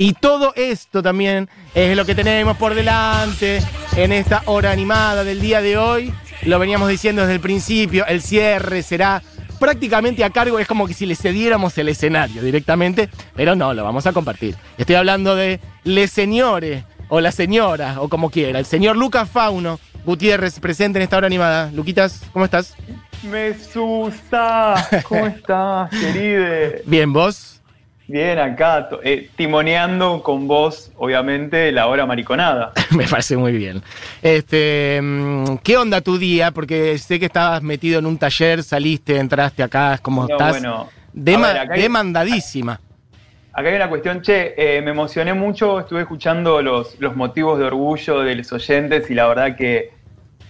Y todo esto también es lo que tenemos por delante en esta hora animada del día de hoy. Lo veníamos diciendo desde el principio, el cierre será prácticamente a cargo, es como que si le cediéramos el escenario directamente, pero no, lo vamos a compartir. Estoy hablando de Les Señores, o la señora, o como quiera, el señor Lucas Fauno Gutiérrez, presente en esta hora animada. Luquitas, ¿cómo estás? Me asusta. ¿Cómo estás, queride? Bien, ¿vos? Bien, acá, eh, timoneando con vos, obviamente, la hora mariconada. Me parece muy bien. Este, mm, ¿Qué onda tu día? Porque sé que estabas metido en un taller, saliste, entraste acá, ¿cómo estás? Bueno, demandadísima. Acá hay una cuestión, che, eh, me emocioné mucho, estuve escuchando los, los motivos de orgullo de los oyentes y la verdad que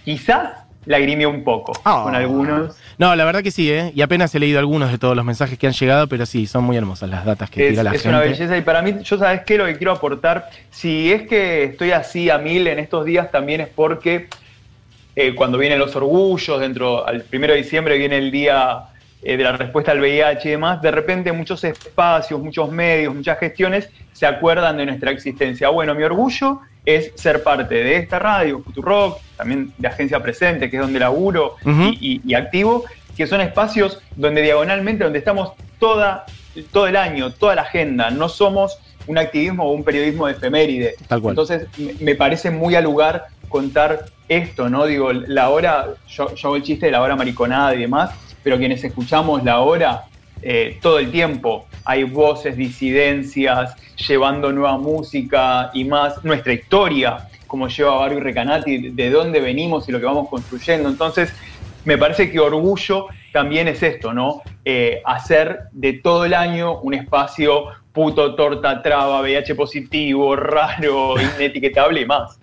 quizás lagrimé un poco ah. con algunos. No, la verdad que sí, ¿eh? Y apenas he leído algunos de todos los mensajes que han llegado, pero sí, son muy hermosas las datas que tira la gente. Es una belleza y para mí, yo sabes qué, lo que quiero aportar, si es que estoy así a mil en estos días, también es porque eh, cuando vienen los orgullos, dentro, al primero de diciembre viene el día eh, de la respuesta al VIH y demás, de repente muchos espacios, muchos medios, muchas gestiones se acuerdan de nuestra existencia. Bueno, mi orgullo es ser parte de esta radio, Futurock, también de Agencia Presente, que es donde laburo y, activo, que son espacios donde diagonalmente, donde estamos toda, todo el año, toda la agenda, no somos un activismo o un periodismo de efeméride. Entonces, me parece muy al lugar contar esto, ¿no? Digo, la hora, yo, yo hago el chiste de la hora mariconada y demás, pero quienes escuchamos la hora eh, todo el tiempo hay voces, disidencias, llevando nueva música y más nuestra historia, como lleva Barbie Recanati, de dónde venimos y lo que vamos construyendo. Entonces, me parece que orgullo también es esto, ¿no? Eh, hacer de todo el año un espacio puto, torta, traba, VIH positivo, raro, inetiquetable y más.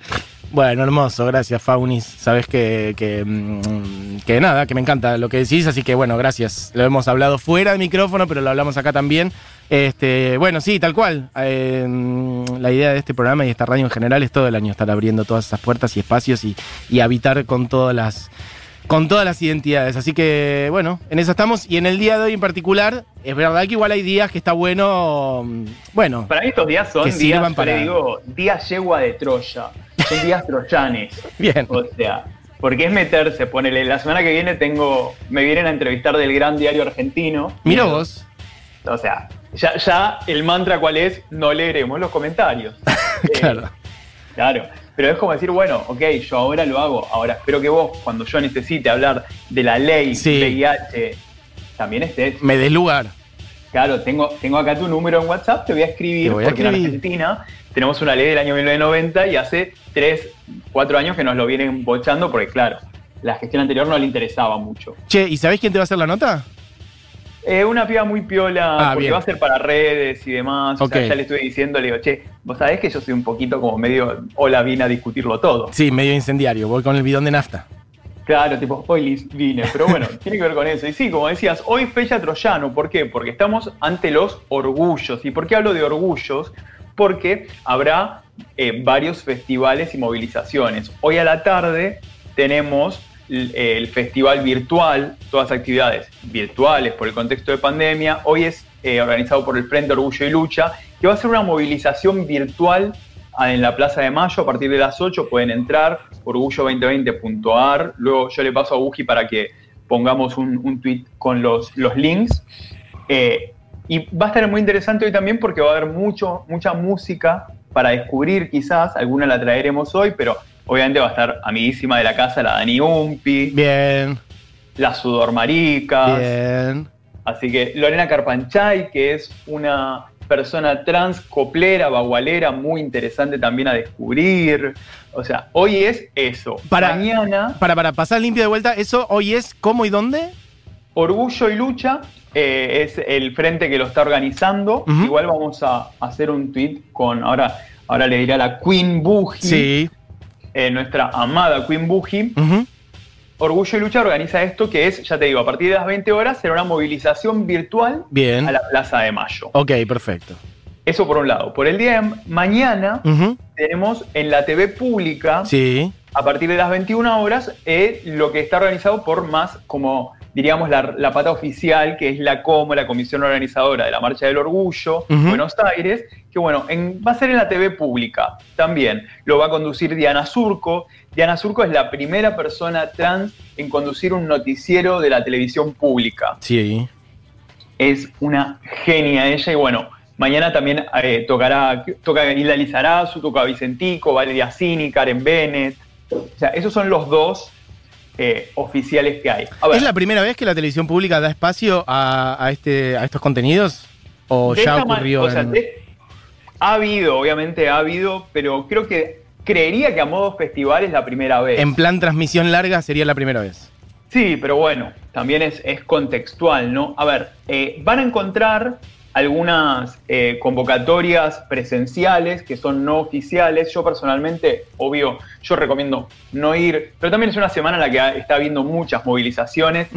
Bueno, hermoso, gracias Faunis. Sabes que, mm, que, nada, que me encanta lo que decís, así que bueno, gracias. Lo hemos hablado fuera del micrófono, pero lo hablamos acá también. Este, bueno, sí, tal cual. Eh, mm, la idea de este programa y esta radio en general es todo el año estar abriendo todas esas puertas y espacios y, y habitar con todas las con todas las identidades. Así que, bueno, en eso estamos. Y en el día de hoy en particular, es verdad que igual hay días que está bueno. mm, Bueno, Para mí estos días son días, para- le digo, días yegua de Troya. Son días troyanes. bien. O sea, porque es meterse, ponele, la semana que viene tengo, me vienen a entrevistar del gran diario argentino. Mira vos. O sea, ya, ya el mantra cuál es, no leeremos los comentarios. Eh, Claro. Claro. Pero es como decir, bueno, ok, yo ahora lo hago. Ahora espero que vos, cuando yo necesite hablar de la ley Sí. VIH, también estés. Me des lugar. Claro, tengo, tengo acá tu número en WhatsApp, te voy a escribir, voy a porque en. Argentina tenemos una ley del año 1990 y hace 3, 4 años que nos lo vienen bochando, porque claro, la gestión anterior no le interesaba mucho. Che, ¿y sabés quién te va a hacer la nota? Eh, una piba muy piola, Ah, porque bien. va a ser para redes y demás. O sea, ya le estuve diciendo, le digo, che, vos sabés que yo soy un poquito como medio, hola, vine a discutirlo todo. Sí, medio incendiario. Voy con el bidón de nafta. Claro, tipo, hoy vine, pero bueno, tiene que ver con eso. Y sí, como decías, hoy fecha troyano, ¿por qué? Porque estamos ante los orgullos. ¿Y por qué hablo de orgullos? Porque habrá eh, varios festivales y movilizaciones. Hoy a la tarde tenemos l- el festival virtual, todas actividades virtuales por el contexto de pandemia. Hoy es eh, organizado por el Frente Orgullo y Lucha, que va a ser una movilización virtual ah, en la Plaza de Mayo a partir de las 8 pueden entrar orgullo2020.ar. Luego yo le paso a Buji para que pongamos un, un tweet con los, los links. Eh, y va a estar muy interesante hoy también porque va a haber mucho, mucha música para descubrir quizás. Alguna la traeremos hoy, pero obviamente va a estar amiguísima de la casa la Dani Umpi, Bien, las Sudormaricas. bien. Así que Lorena Carpanchay, que es una persona trans, coplera, bagualera, muy interesante también a descubrir. O sea, hoy es eso. Para- Mañana, Para, para pasar limpio de vuelta, ¿eso hoy es cómo y dónde? Orgullo y Lucha eh, es el frente que lo está organizando. Igual vamos a hacer un tweet con, ahora, ahora le diré a la Queen Buji, Sí. eh, nuestra amada Queen Buji. Orgullo y Lucha organiza esto que es, ya te digo, a partir de las 20 horas será una movilización virtual Bien. a la Plaza de Mayo. Ok, perfecto. Eso por un lado. Por el día de mañana tenemos en la TV pública, Sí. a partir de las 21 horas, eh, lo que está organizado por más como diríamos, la, pata oficial, que es la COMO, la Comisión Organizadora de la Marcha del Orgullo, Buenos Aires, que bueno, va a ser en la TV pública también. Lo va a conducir Diana Surco. Diana Surco es la primera persona trans en conducir un noticiero de la televisión pública. Sí. Es una genia ella y bueno, mañana también eh, tocará, toca Hilda Lizarazu, toca Vicentico, Valeria Cini, Karen Bennett. O sea, esos son los dos eh, oficiales que hay. ¿Es la primera vez que la televisión pública da espacio a, este, a estos contenidos? ¿O ya ocurrió? ha habido, obviamente ha habido, pero creo que creería que a modo festival es la primera vez. En plan transmisión larga sería la primera vez. Sí, pero bueno, también es, es contextual, ¿no? A ver, eh, van a encontrar algunas eh, convocatorias presenciales que son no oficiales. Yo personalmente, obvio, yo recomiendo no ir, pero también es una semana en la que está habiendo muchas movilizaciones.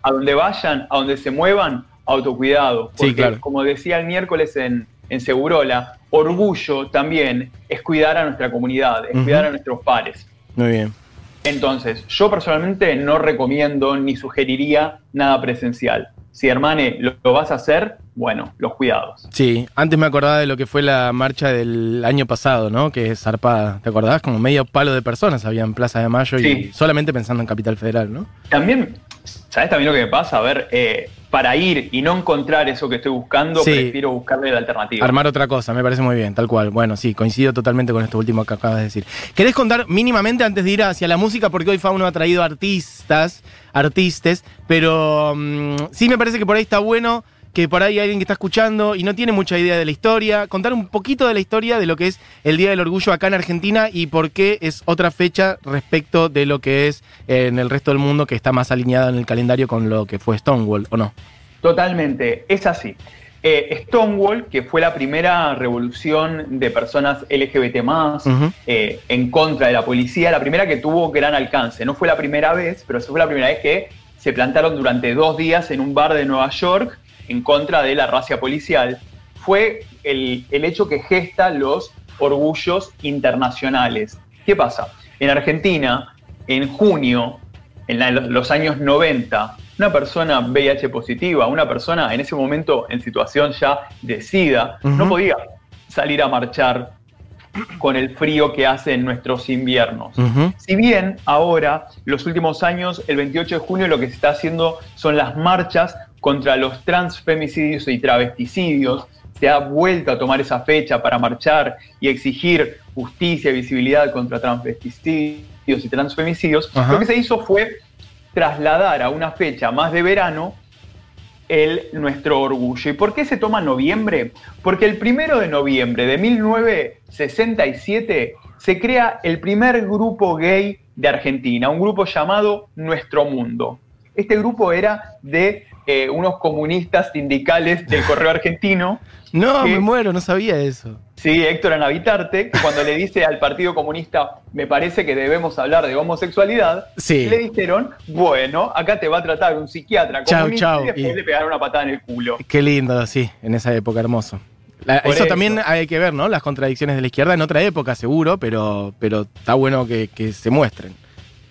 A donde vayan, a donde se muevan, autocuidado. Porque, sí, claro. como decía el miércoles en, en Segurola, orgullo también es cuidar a nuestra comunidad, es cuidar a nuestros pares. Muy bien. Entonces, yo personalmente no recomiendo ni sugeriría nada presencial si hermane lo, vas a hacer, bueno, los cuidados. Sí, antes me acordaba de lo que fue la marcha del año pasado, ¿no? Que es zarpada, ¿te acordás? Como medio palo de personas había en Plaza de Mayo y solamente pensando en Capital Federal, ¿no? También, ¿sabes también lo que me pasa? A ver, eh, para ir y no encontrar eso que estoy buscando, prefiero buscarle la alternativa. Armar otra cosa, me parece muy bien, tal cual. Bueno, sí, coincido totalmente con esto último que acabas de decir. ¿Querés contar mínimamente antes de ir hacia la música? Porque hoy Fauno ha traído artistas artistas, pero mm, sí me parece que por ahí está bueno que por ahí hay alguien que está escuchando y no tiene mucha idea de la historia, contar un poquito de la historia de lo que es el Día del Orgullo acá en Argentina y por qué es otra fecha respecto de lo que es en el resto del mundo que está más alineada en el calendario con lo que fue Stonewall, ¿o no? Totalmente, es así. Eh, Stonewall, que fue la primera revolución de personas LGBT eh, en contra de la policía, la primera que tuvo gran alcance. No fue la primera vez, pero fue la primera vez que se plantaron durante dos días en un bar de Nueva York en contra de la racia policial. Fue el, hecho que gesta los orgullos internacionales. ¿Qué pasa? En Argentina, en junio, en los años 90, una persona VIH positiva, una persona en ese momento en situación ya de SIDA, no podía salir a marchar con el frío que hace en nuestros inviernos. Si bien ahora, los últimos años, el 28 de junio lo que se está haciendo son las marchas contra los transfemicidios y travesticidios, se ha vuelto a tomar esa fecha para marchar y exigir justicia y visibilidad contra transvesticidios y transfemicidios, lo que se hizo fue trasladar a una fecha más de verano el, nuestro orgullo. ¿Y por qué se toma noviembre? Porque el primero de noviembre de 1967 se crea el primer grupo gay de Argentina, un grupo llamado Nuestro Mundo. Este grupo era de eh, unos comunistas sindicales del Correo Argentino. no, me muero, no sabía eso. Sí, Héctor Anavitarte, cuando le dice al Partido Comunista, me parece que debemos hablar de homosexualidad, le dijeron, bueno, acá te va a tratar un psiquiatra comunista y después le pegaron una patada en el culo. Qué lindo, sí, en esa época, hermoso. eso, también hay que ver, ¿no? Las contradicciones de la izquierda en otra época, seguro, pero, pero está bueno que se muestren.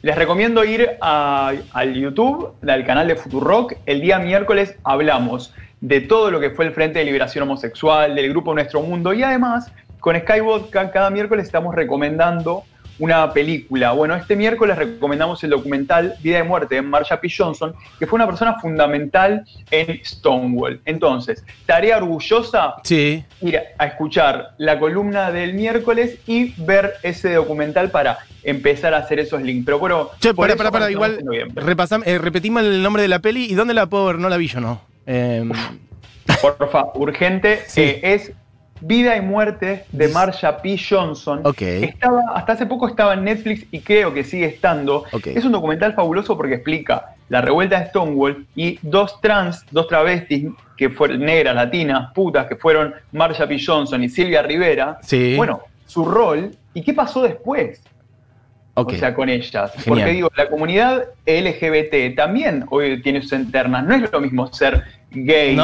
Les recomiendo ir al YouTube, al canal de Futurock. El día miércoles hablamos de todo lo que fue el Frente de Liberación Homosexual, del grupo Nuestro Mundo y además con Skybot cada miércoles estamos recomendando una película. Bueno, este miércoles recomendamos el documental Vida y Muerte de Marsha P. Johnson, que fue una persona fundamental en Stonewall. Entonces, tarea orgullosa sí. ir a escuchar la columna del miércoles y ver ese documental para empezar a hacer esos links. Pero bueno, che, para, para, para, igual, eh, repetimos el nombre de la peli y dónde la puedo ver, no la vi yo, no. Eh... Porfa, urgente. Sí. Eh, es Vida y Muerte de Marsha P. Johnson. Estaba, hasta hace poco estaba en Netflix y creo que sigue estando. Es un documental fabuloso porque explica la revuelta de Stonewall y dos trans, dos travestis que fueron negras, latinas, putas, que fueron Marsha P. Johnson y Silvia Rivera. Bueno, su rol y qué pasó después. O sea, con ellas. Porque digo, la comunidad LGBT también hoy tiene sus internas. No es lo mismo ser gay,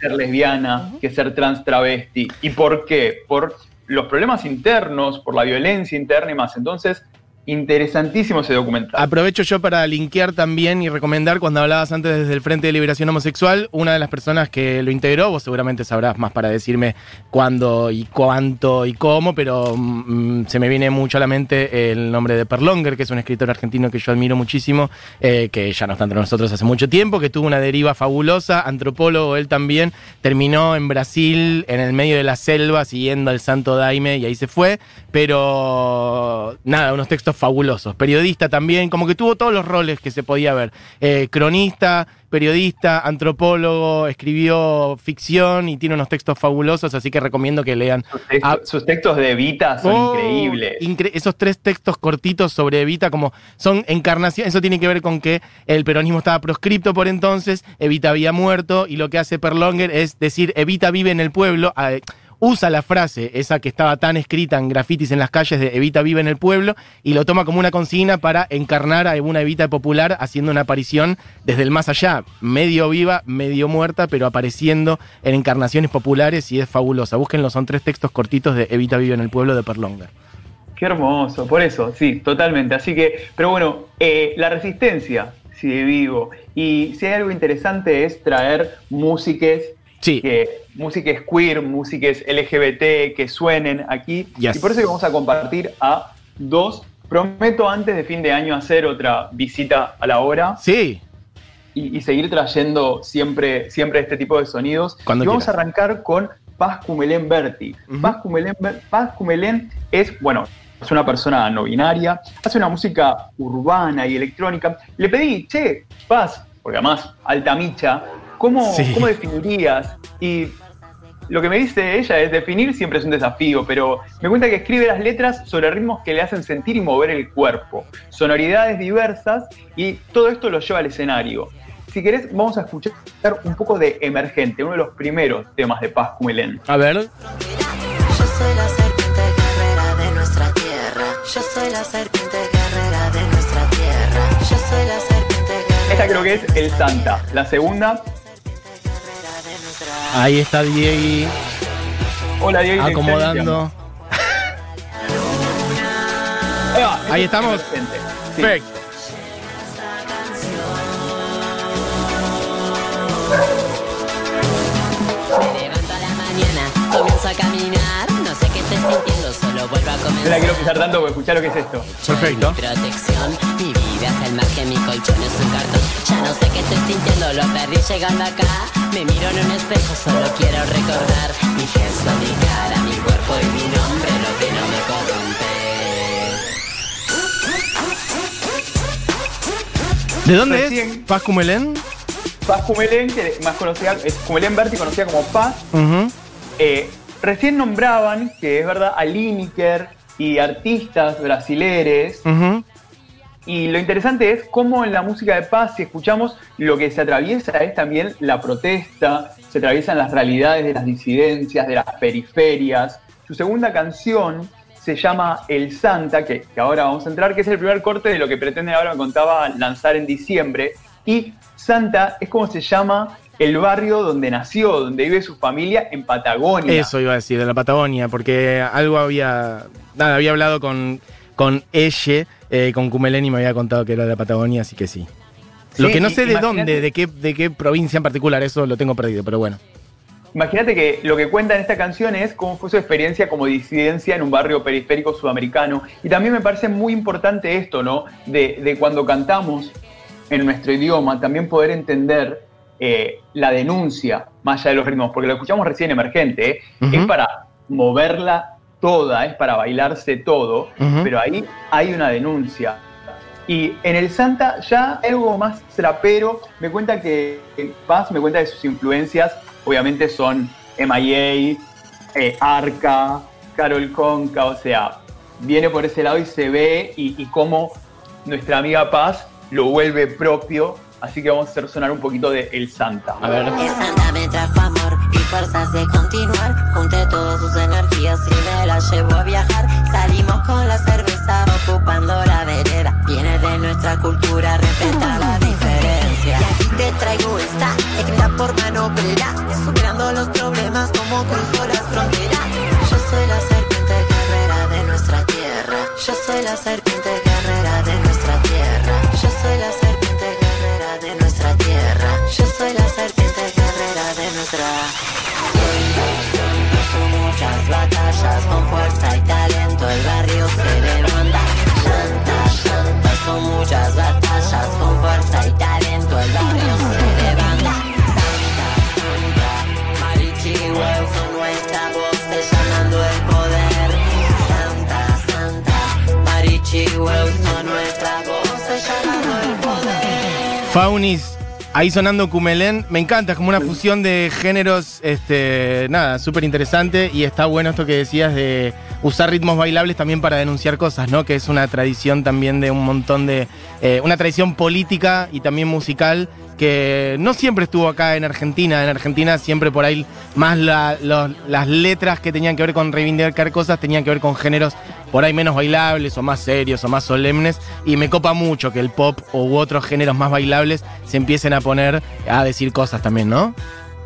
ser lesbiana, que ser trans travesti. ¿Y por qué? Por los problemas internos, por la violencia interna y más. Entonces, Interesantísimo ese documental. Aprovecho yo para linkear también y recomendar, cuando hablabas antes desde el Frente de Liberación Homosexual, una de las personas que lo integró, vos seguramente sabrás más para decirme cuándo y cuánto y cómo, pero mm, se me viene mucho a la mente el nombre de Perlonger, que es un escritor argentino que yo admiro muchísimo, eh, que ya no está entre nosotros hace mucho tiempo, que tuvo una deriva fabulosa, antropólogo él también, terminó en Brasil, en el medio de la selva, siguiendo al Santo Daime y ahí se fue, pero nada, unos textos fabulosos. Periodista también, como que tuvo todos los roles que se podía ver. Eh, cronista, periodista, antropólogo, escribió ficción y tiene unos textos fabulosos, así que recomiendo que lean. Sus textos, de Evita son oh, increíbles. esos tres textos cortitos sobre Evita, como son encarnación, eso tiene que ver con que el peronismo estaba proscripto por entonces, Evita había muerto y lo que hace Perlonger es decir, Evita vive en el pueblo usa la frase, esa que estaba tan escrita en grafitis en las calles de Evita vive en el pueblo, y lo toma como una consigna para encarnar a una Evita popular haciendo una aparición desde el más allá, medio viva, medio muerta, pero apareciendo en encarnaciones populares y es fabulosa. Búsquenlo, son tres textos cortitos de Evita vive en el pueblo de Perlonga. Qué hermoso, por eso, sí, totalmente. Así que, pero bueno, eh, la resistencia sigue vivo. Y si hay algo interesante es traer músicas Sí. Que, músicas queer, músicas LGBT que suenen aquí. Y por eso vamos a compartir a dos. Prometo antes de fin de año hacer otra visita a la obra. Sí. Y, seguir trayendo siempre, siempre este tipo de sonidos. y vamos a arrancar con Paz Cumelén Berti. Paz, Cumelén, es, bueno, es una persona no binaria, hace una música urbana y electrónica. Le pedí, che, Paz, porque además alta micha, ¿Cómo, definirías? Y lo que me dice ella es definir siempre es un desafío, pero me cuenta que escribe las letras sobre ritmos que le hacen sentir y mover el cuerpo, sonoridades diversas y todo esto lo lleva al escenario. Si querés, vamos a escuchar un poco de Emergente, uno de los primeros temas de Paz Cumelén. A ver. Yo soy la serpiente guerrera de nuestra tierra. Yo soy la serpiente guerrera de nuestra tierra. Yo soy la serpiente guerrera. Esta creo que es El Santa. La segunda Ahí está Diego. Hola Diego. Acomodando. Ahí estamos. Perfecto. Me levanto a la mañana, comienzo a caminar. No sé qué estoy sintiendo, solo vuelvo a comenzar. No la quiero pisar tanto porque escuchar lo que es esto. Perfecto. Mi protección, mi vida es el margen, mi colchón es un cartón. Ya no sé qué estoy sintiendo, lo perdí llegando acá. Me miro en un espejo, solo quiero recordar mi gesto, mi cara, mi cuerpo y mi nombre, lo que no me corrompe. ¿De dónde es? ¿Paz Cumelén? Paz Cumelén, que más conocida, es Cumelén Berti, conocida como Paz. Eh, recién nombraban, que es verdad, a Lineker y artistas brasileres. Y lo interesante es cómo en la música de paz, si escuchamos, lo que se atraviesa es también la protesta, se atraviesan las realidades de las disidencias, de las periferias. Su segunda canción se llama El Santa, que, ahora vamos a entrar, que es el primer corte de lo que pretende ahora, me contaba, lanzar en diciembre. Y Santa es como se llama el barrio donde nació, donde vive su familia en Patagonia. Eso iba a decir, de la Patagonia, porque algo había, nada, había hablado con, con ella eh, con Cumeleni me había contado que era de Patagonia, así que sí. Lo que no sé de dónde, de qué, de qué provincia en particular, eso lo tengo perdido, pero bueno. Imagínate que lo que cuenta en esta canción es cómo fue su experiencia como disidencia en un barrio periférico sudamericano. Y también me parece muy importante esto, ¿no? De, cuando cantamos en nuestro idioma, también poder entender eh, la denuncia más allá de los ritmos, porque lo escuchamos recién emergente, ¿eh? es para moverla toda, es para bailarse todo, pero ahí hay una denuncia. Y en el Santa ya algo más trapero, me cuenta que Paz me cuenta de sus influencias, obviamente son MIA, eh, Arca, Carol Conca, o sea, viene por ese lado y se ve y, y cómo nuestra amiga Paz lo vuelve propio Así que vamos a hacer sonar un poquito de El Santa. A ver. El Santa me trajo y fuerzas de continuar. Junté todas sus energías y me la llevo a viajar. Salimos con la cerveza ocupando la vereda. Viene de nuestra cultura, respeta la diferencia. Y aquí te traigo esta, escrita por mano obrera. Superando los problemas como cruzo las fronteras. Yo soy la serpiente guerrera de nuestra tierra. Yo soy la serpiente Faunis, ahí sonando Cumelén, me encanta, es como una fusión de géneros, este, nada, súper interesante y está bueno esto que decías de usar ritmos bailables también para denunciar cosas, ¿no? Que es una tradición también de un montón de, eh, una tradición política y también musical que no siempre estuvo acá en Argentina. En Argentina siempre por ahí más las letras que tenían que ver con reivindicar cosas tenían que ver con géneros por ahí menos bailables o más serios o más solemnes. Y me copa mucho que el pop u otros géneros más bailables se empiecen a poner a decir cosas también, ¿no?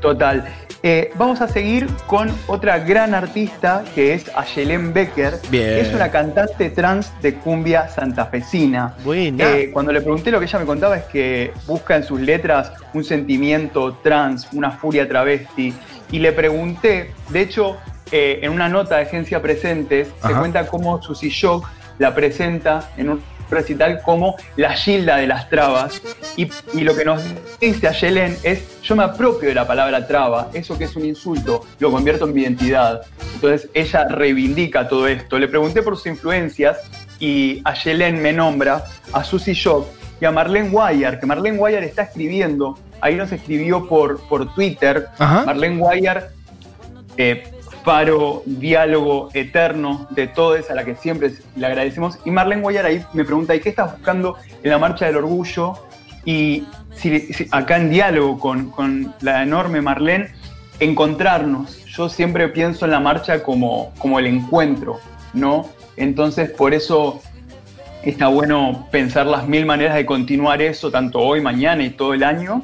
Total. Eh, vamos a seguir con otra gran artista que es Ayelen Becker. Bien. que Es una cantante trans de cumbia santafesina. Buena. Eh, cuando le pregunté lo que ella me contaba es que busca en sus letras un sentimiento trans, una furia travesti. Y le pregunté, de hecho, eh, en una nota de Agencia Presentes, se cuenta cómo Susy Shock la presenta en un recital como la Gilda de las trabas. Y, y lo que nos dice Ayelen es, yo me apropio de la palabra traba, eso que es un insulto, lo convierto en mi identidad. Entonces ella reivindica todo esto. Le pregunté por sus influencias y Ayelen me nombra a Susy Shock y a Marlene Guayar, que Marlene Guayar está escribiendo, ahí nos escribió por, por Twitter, Ajá. Marlene Guayar, eh, faro, diálogo eterno de todos, a la que siempre le agradecemos. Y Marlene Guayar ahí me pregunta, ¿y qué estás buscando en la Marcha del Orgullo? Y si- acá en diálogo con, con la enorme Marlene, encontrarnos. Yo siempre pienso en la marcha como, como el encuentro, ¿no? Entonces, por eso está bueno pensar las mil maneras de continuar eso, tanto hoy, mañana y todo el año,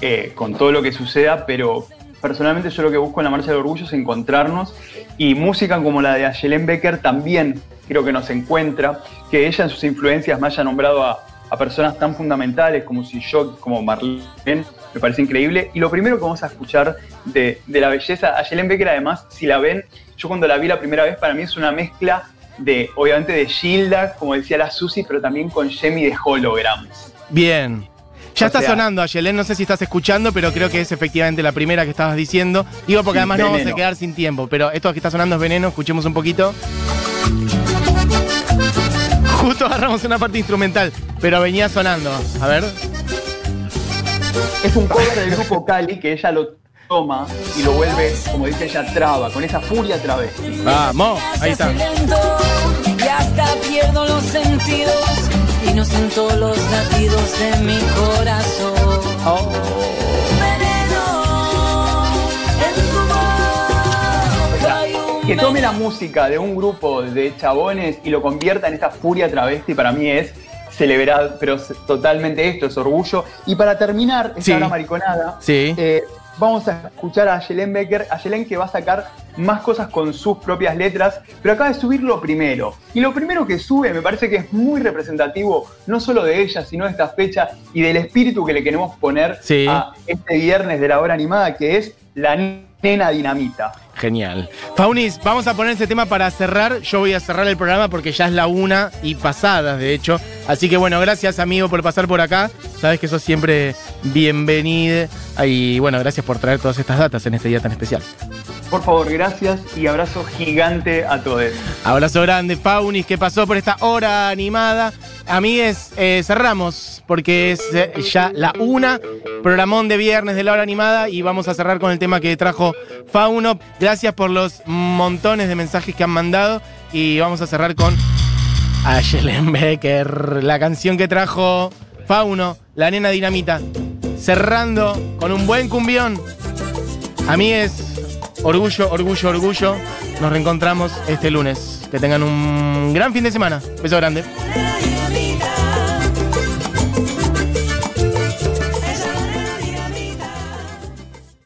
eh, con todo lo que suceda, pero personalmente yo lo que busco en la Marcha del Orgullo es encontrarnos y música como la de Ayelen Becker también creo que nos encuentra, que ella en sus influencias me haya nombrado a, a personas tan fundamentales como si yo, como Marlene, me parece increíble. Y lo primero que vamos a escuchar de, de la belleza, Ayelen Becker además, si la ven, yo cuando la vi la primera vez, para mí es una mezcla de, obviamente, de Gilda, como decía la Susi, pero también con Jemmy de Holograms. Bien. Ya O está sea- sonando, Ayelen, no sé si estás escuchando, pero creo que es efectivamente la primera que estabas diciendo. Digo porque además no vamos a Veneno. quedar sin tiempo, pero esto que está sonando es veneno, escuchemos un poquito. Justo agarramos una parte instrumental, pero venía sonando. A ver. Es un cover del grupo Cali que ella lo toma y lo vuelve, como dice ella, traba, con esa furia travesti. Vamos, ahí está. lento y hasta pierdo los sentidos y no siento los latidos de mi corazón. Oh. Que tome la música de un grupo de chabones y lo convierta en esta furia travesti para mí es celebrar, pero totalmente esto, es orgullo. Y para terminar esta Sí. hora mariconada, Sí. eh, vamos a escuchar a Ayelen Becker, Ayelen que va a sacar más cosas con sus propias letras, pero acaba de subir lo primero. Y lo primero que sube me parece que es muy representativo, no solo de ella, sino de esta fecha y del espíritu que le queremos poner Sí. a este viernes de la hora animada, que es la nena dinamita. Genial. Faunis, vamos a poner ese tema para cerrar. Yo voy a cerrar el programa porque ya es la una y pasadas, de hecho. Así que bueno, gracias amigo por pasar por acá. Sabes que sos siempre bienvenido. Y bueno, gracias por traer todas estas datas en este día tan especial. Por favor, gracias y abrazo gigante a todos. Abrazo grande, Faunis, que pasó por esta hora animada. Amigues, eh, cerramos porque es eh, ya la una, programón de viernes de la hora animada y vamos a cerrar con el tema que trajo Fauno. Gracias por los montones de mensajes que han mandado y vamos a cerrar con Ayelen Becker, la canción que trajo Fauno, la nena dinamita. Cerrando con un buen cumbión. Amigues, orgullo, orgullo, orgullo. Nos reencontramos este lunes. Que tengan un gran fin de semana. Beso grande.